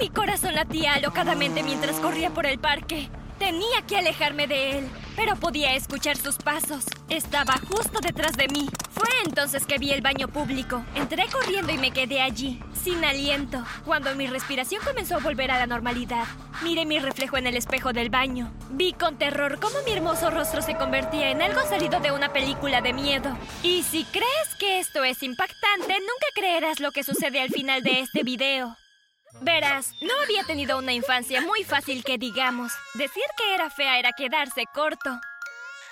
Mi corazón latía alocadamente mientras corría por el parque. Tenía que alejarme de él, pero podía escuchar sus pasos. Estaba justo detrás de mí. Fue entonces que vi el baño público. Entré corriendo y me quedé allí, sin aliento, cuando mi respiración comenzó a volver a la normalidad. Miré mi reflejo en el espejo del baño. Vi con terror cómo mi hermoso rostro se convertía en algo salido de una película de miedo. Y si crees que esto es impactante, nunca creerás lo que sucede al final de este video. Verás, no había tenido una infancia muy fácil que digamos. Decir que era fea era quedarse corto.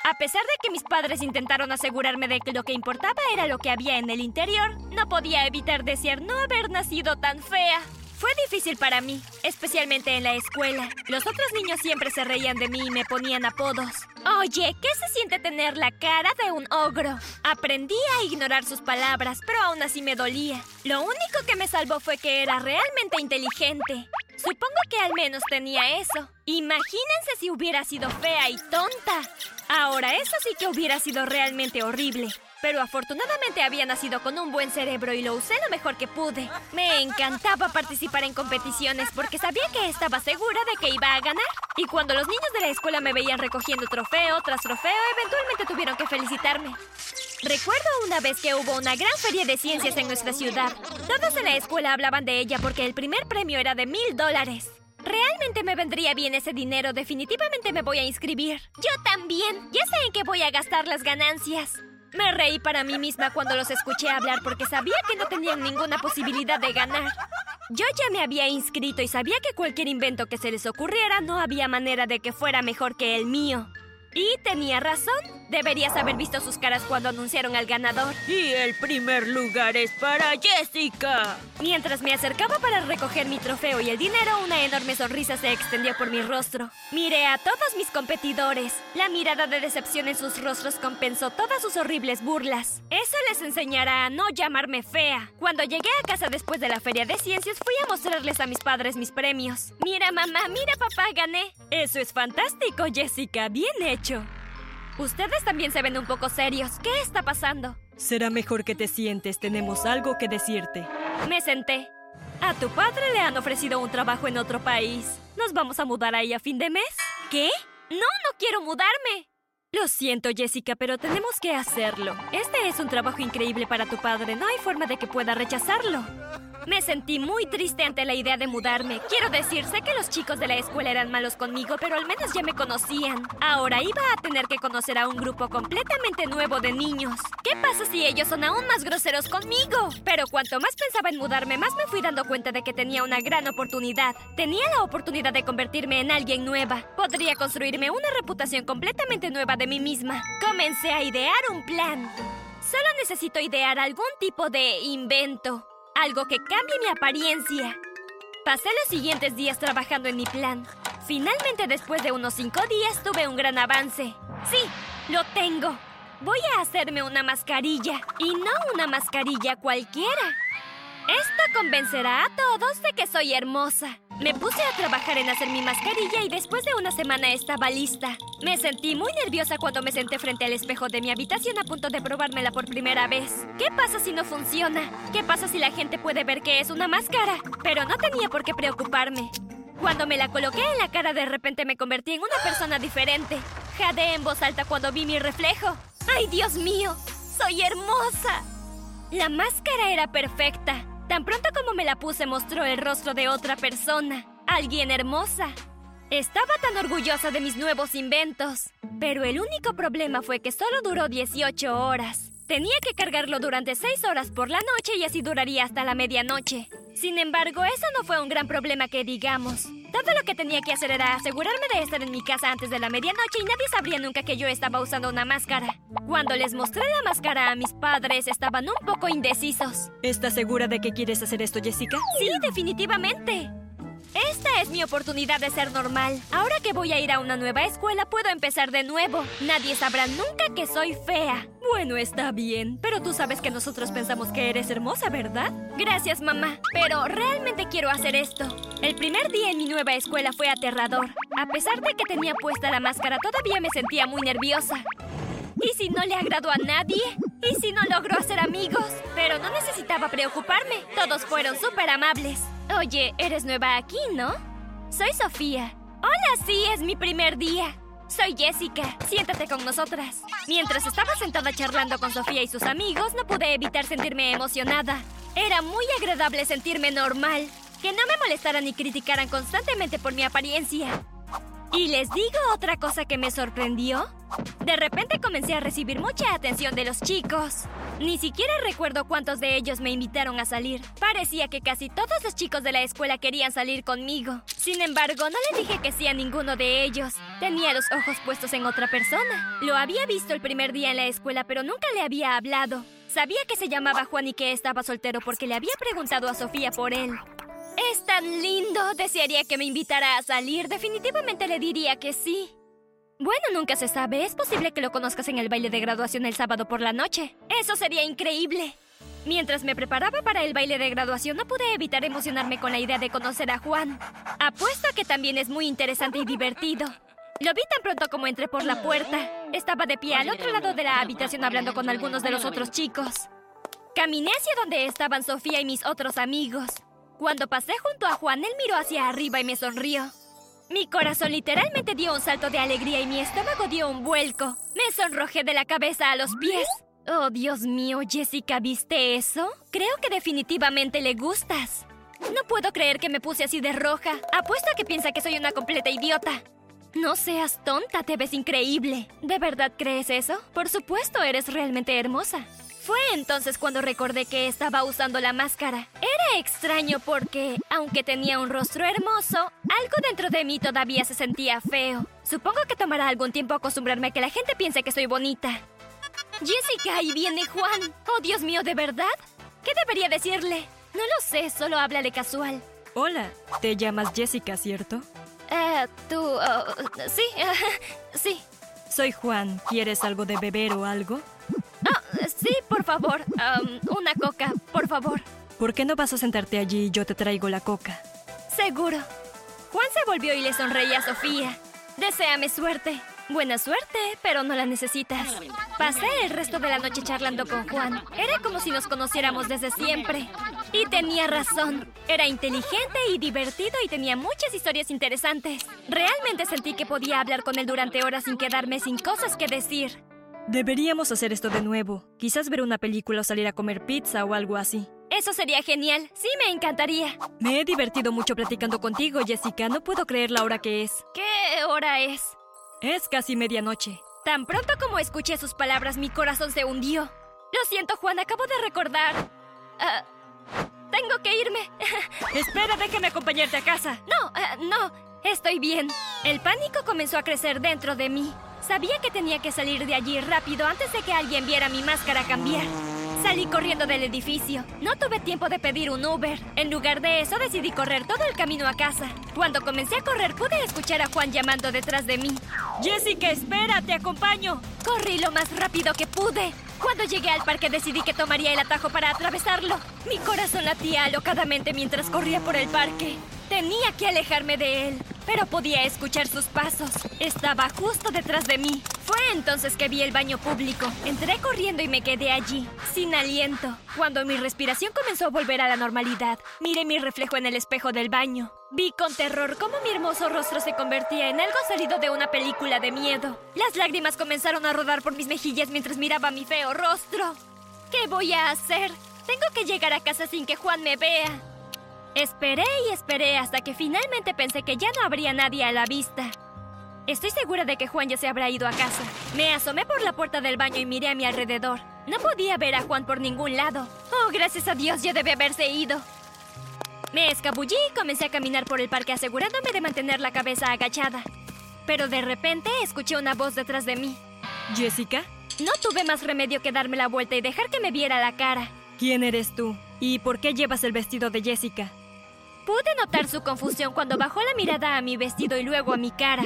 A pesar de que mis padres intentaron asegurarme de que lo que importaba era lo que había en el interior, no podía evitar desear no haber nacido tan fea. Fue difícil para mí, especialmente en la escuela. Los otros niños siempre se reían de mí y me ponían apodos. Oye, ¿qué se siente tener la cara de un ogro? Aprendí a ignorar sus palabras, pero aún así me dolía. Lo único que me salvó fue que era realmente inteligente. Supongo que al menos tenía eso. Imagínense si hubiera sido fea y tonta. Ahora, eso sí que hubiera sido realmente horrible. Pero afortunadamente había nacido con un buen cerebro y lo usé lo mejor que pude. Me encantaba participar en competiciones porque sabía que estaba segura de que iba a ganar. Y cuando los niños de la escuela me veían recogiendo trofeo tras trofeo, eventualmente tuvieron que felicitarme. Recuerdo una vez que hubo una gran feria de ciencias en nuestra ciudad. Todos en la escuela hablaban de ella porque el primer premio era de mil dólares. Realmente me vendría bien ese dinero. Definitivamente me voy a inscribir. Yo también. Ya sé en qué voy a gastar las ganancias. Me reí para mí misma cuando los escuché hablar porque sabía que no tenían ninguna posibilidad de ganar. Yo ya me había inscrito y sabía que cualquier invento que se les ocurriera no había manera de que fuera mejor que el mío. Y tenía razón. Deberías haber visto sus caras cuando anunciaron al ganador. Y el primer lugar es para Jessica. Mientras me acercaba para recoger mi trofeo y el dinero, una enorme sonrisa se extendió por mi rostro. Miré a todos mis competidores. La mirada de decepción en sus rostros compensó todas sus horribles burlas. Eso les enseñará a no llamarme fea. Cuando llegué a casa después de la feria de ciencias, fui a mostrarles a mis padres mis premios. Mira, mamá, mira, papá, gané. Eso es fantástico, Jessica. Bien hecho. Ustedes también se ven un poco serios. ¿Qué está pasando? Será mejor que te sientes, tenemos algo que decirte. Me senté. A tu padre le han ofrecido un trabajo en otro país. ¿Nos vamos a mudar ahí a fin de mes? ¿Qué? No, no quiero mudarme. Lo siento, Jessica, pero tenemos que hacerlo. Este es un trabajo increíble para tu padre. No hay forma de que pueda rechazarlo. Me sentí muy triste ante la idea de mudarme. Quiero decir, sé que los chicos de la escuela eran malos conmigo, pero al menos ya me conocían. Ahora iba a tener que conocer a un grupo completamente nuevo de niños. ¿Qué pasa si ellos son aún más groseros conmigo? Pero cuanto más pensaba en mudarme, más me fui dando cuenta de que tenía una gran oportunidad. Tenía la oportunidad de convertirme en alguien nueva. Podría construirme una reputación completamente nueva de mí misma. Comencé a idear un plan. Solo necesito idear algún tipo de invento. Algo que cambie mi apariencia. Pasé los siguientes días trabajando en mi plan. Finalmente, después de unos cinco días, tuve un gran avance. Sí, lo tengo. Voy a hacerme una mascarilla. Y no una mascarilla cualquiera. Esto convencerá a todos de que soy hermosa. Me puse a trabajar en hacer mi mascarilla y después de una semana estaba lista. Me sentí muy nerviosa cuando me senté frente al espejo de mi habitación a punto de probármela por primera vez. ¿Qué pasa si no funciona? ¿Qué pasa si la gente puede ver que es una máscara? Pero no tenía por qué preocuparme. Cuando me la coloqué en la cara de repente me convertí en una persona diferente. Jadeé en voz alta cuando vi mi reflejo. ¡Ay, Dios mío! ¡Soy hermosa! La máscara era perfecta. Tan pronto como me la puse mostró el rostro de otra persona, alguien hermosa. Estaba tan orgullosa de mis nuevos inventos. Pero el único problema fue que solo duró 18 horas. Tenía que cargarlo durante 6 horas por la noche y así duraría hasta la medianoche. Sin embargo, eso no fue un gran problema que digamos. Todo lo que tenía que hacer era asegurarme de estar en mi casa antes de la medianoche y nadie sabría nunca que yo estaba usando una máscara. Cuando les mostré la máscara a mis padres, estaban un poco indecisos. ¿Estás segura de que quieres hacer esto, Jessica? Sí, definitivamente. Esta es mi oportunidad de ser normal. Ahora que voy a ir a una nueva escuela, puedo empezar de nuevo. Nadie sabrá nunca que soy fea. Bueno, está bien, pero tú sabes que nosotros pensamos que eres hermosa, ¿verdad? Gracias, mamá. Pero realmente quiero hacer esto. El primer día en mi nueva escuela fue aterrador. A pesar de que tenía puesta la máscara, todavía me sentía muy nerviosa. ¿Y si no le agradó a nadie? ¿Y si no logró hacer amigos? Pero no necesitaba preocuparme. Todos fueron súper amables. Oye, eres nueva aquí, ¿no? Soy Sofía. Hola, sí, es mi primer día. Soy Jessica. Siéntate con nosotras. Mientras estaba sentada charlando con Sofía y sus amigos, no pude evitar sentirme emocionada. Era muy agradable sentirme normal. Que no me molestaran ni criticaran constantemente por mi apariencia. Y les digo otra cosa que me sorprendió. De repente comencé a recibir mucha atención de los chicos. Ni siquiera recuerdo cuántos de ellos me invitaron a salir. Parecía que casi todos los chicos de la escuela querían salir conmigo. Sin embargo, no les dije que sí a ninguno de ellos. Tenía los ojos puestos en otra persona. Lo había visto el primer día en la escuela, pero nunca le había hablado. Sabía que se llamaba Juan y que estaba soltero porque le había preguntado a Sofía por él. Es tan lindo. Desearía que me invitara a salir. Definitivamente le diría que sí. Bueno, nunca se sabe. Es posible que lo conozcas en el baile de graduación el sábado por la noche. Eso sería increíble. Mientras me preparaba para el baile de graduación, no pude evitar emocionarme con la idea de conocer a Juan. Apuesto a que también es muy interesante y divertido. Lo vi tan pronto como entré por la puerta. Estaba de pie al otro lado de la habitación hablando con algunos de los otros chicos. Caminé hacia donde estaban Sofía y mis otros amigos. Cuando pasé junto a Juan, él miró hacia arriba y me sonrió. Mi corazón literalmente dio un salto de alegría y mi estómago dio un vuelco. Me sonrojé de la cabeza a los pies. Oh, Dios mío, Jessica, ¿viste eso? Creo que definitivamente le gustas. No puedo creer que me puse así de roja. Apuesto a que piensa que soy una completa idiota. No seas tonta, te ves increíble. ¿De verdad crees eso? Por supuesto, eres realmente hermosa. Fue entonces cuando recordé que estaba usando la máscara. Era extraño porque, aunque tenía un rostro hermoso, algo dentro de mí todavía se sentía feo. Supongo que tomará algún tiempo acostumbrarme a que la gente piense que soy bonita. Jessica, ahí viene Juan. Oh, Dios mío, ¿de verdad? ¿Qué debería decirle? No lo sé, solo háblale casual. Hola, te llamas Jessica, ¿cierto? Eh, tú... oh, sí, sí. Soy Juan. ¿Quieres algo de beber o algo? Sí, por favor. Una coca, por favor. ¿Por qué no vas a sentarte allí y yo te traigo la coca? Seguro. Juan se volvió y le sonreía a Sofía. Deséame suerte. Buena suerte, pero no la necesitas. Pasé el resto de la noche charlando con Juan. Era como si nos conociéramos desde siempre. Y tenía razón. Era inteligente y divertido y tenía muchas historias interesantes. Realmente sentí que podía hablar con él durante horas sin quedarme sin cosas que decir. Deberíamos hacer esto de nuevo. Quizás ver una película o salir a comer pizza o algo así. Eso sería genial. Sí, me encantaría. Me he divertido mucho platicando contigo, Jessica. No puedo creer la hora que es. ¿Qué hora es? Es casi medianoche. Tan pronto como escuché sus palabras, mi corazón se hundió. Lo siento, Juan, acabo de recordar. Ah, tengo que irme. Espera, déjame acompañarte a casa. No, ah, no, estoy bien. El pánico comenzó a crecer dentro de mí. Sabía que tenía que salir de allí rápido antes de que alguien viera mi máscara cambiar. Salí corriendo del edificio. No tuve tiempo de pedir un Uber. En lugar de eso, decidí correr todo el camino a casa. Cuando comencé a correr, pude escuchar a Juan llamando detrás de mí. Jessica, espera, te acompaño. Corrí lo más rápido que pude. Cuando llegué al parque decidí que tomaría el atajo para atravesarlo. Mi corazón latía alocadamente mientras corría por el parque. Tenía que alejarme de él, pero podía escuchar sus pasos. Estaba justo detrás de mí. Fue entonces que vi el baño público. Entré corriendo y me quedé allí, sin aliento. Cuando mi respiración comenzó a volver a la normalidad, miré mi reflejo en el espejo del baño. Vi con terror cómo mi hermoso rostro se convertía en algo salido de una película de miedo. Las lágrimas comenzaron a rodar por mis mejillas mientras miraba mi feo rostro. ¿Qué voy a hacer? Tengo que llegar a casa sin que Juan me vea. Esperé y esperé hasta que finalmente pensé que ya no habría nadie a la vista. Estoy segura de que Juan ya se habrá ido a casa. Me asomé por la puerta del baño y miré a mi alrededor. No podía ver a Juan por ningún lado. Oh, gracias a Dios ya debe haberse ido. Me escabullí y comencé a caminar por el parque asegurándome de mantener la cabeza agachada. Pero de repente escuché una voz detrás de mí. Jessica, No tuve más remedio que darme la vuelta y dejar que me viera la cara. ¿quién eres tú? ¿Y por qué llevas el vestido de Jessica? Pude notar su confusión cuando bajó la mirada a mi vestido y luego a mi cara.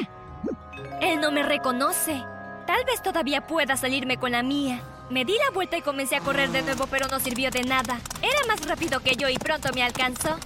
Él no me reconoce. Tal vez todavía pueda salirme con la mía. Me di la vuelta y comencé a correr de nuevo, pero no sirvió de nada. Era más rápido que yo y pronto me alcanzó.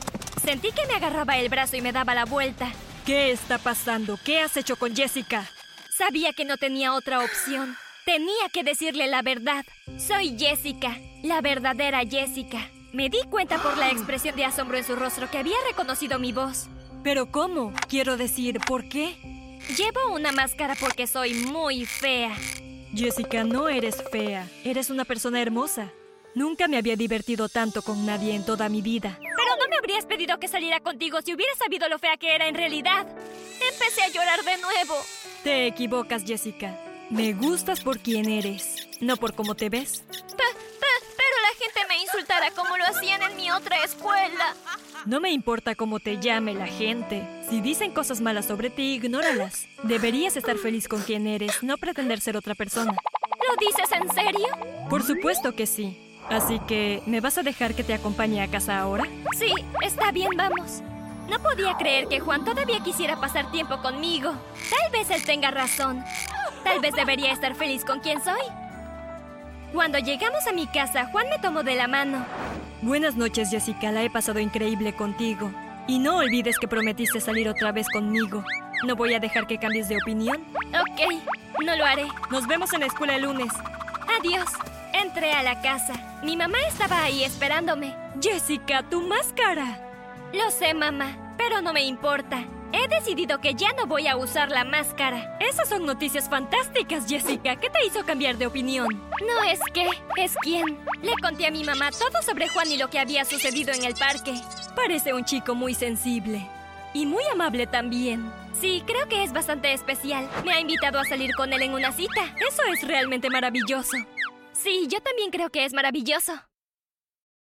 Sentí que me agarraba el brazo y me daba la vuelta. ¿Qué está pasando? ¿Qué has hecho con Jessica? Sabía que no tenía otra opción. Tenía que decirle la verdad. Soy Jessica, la verdadera Jessica. Me di cuenta por la expresión de asombro en su rostro que había reconocido mi voz. ¿Pero cómo? Quiero decir, ¿por qué? Llevo una máscara porque soy muy fea. Jessica, no eres fea. Eres una persona hermosa. Nunca me había divertido tanto con nadie en toda mi vida. Pero no me habrías pedido que saliera contigo si hubiera sabido lo fea que era en realidad. Empecé a llorar de nuevo. Te equivocas, Jessica. Me gustas por quien eres, no por cómo te ves. Como lo hacían en mi otra escuela. No me importa cómo te llame la gente. Si dicen cosas malas sobre ti, ignóralas. Deberías estar feliz con quien eres, no pretender ser otra persona. ¿Lo dices en serio? Por supuesto que sí. Así que, ¿me vas a dejar que te acompañe a casa ahora? Sí, está bien, vamos. No podía creer que Juan todavía quisiera pasar tiempo conmigo. Tal vez él tenga razón. Tal vez debería estar feliz con quien soy. Cuando llegamos a mi casa, Juan me tomó de la mano. Buenas noches, Jessica. La he pasado increíble contigo. Y no olvides que prometiste salir otra vez conmigo. No voy a dejar que cambies de opinión. Ok, no lo haré. Nos vemos en la escuela el lunes. Adiós. Entré a la casa. Mi mamá estaba ahí esperándome. Jessica, tu máscara. Lo sé, mamá, pero no me importa. He decidido que ya no voy a usar la máscara. Esas son noticias fantásticas, Jessica. ¿Qué te hizo cambiar de opinión? No es que, es quien. Le conté a mi mamá todo sobre Juan y lo que había sucedido en el parque. Parece un chico muy sensible. Y muy amable también. Sí, creo que es bastante especial. Me ha invitado a salir con él en una cita. Eso es realmente maravilloso. Sí, yo también creo que es maravilloso.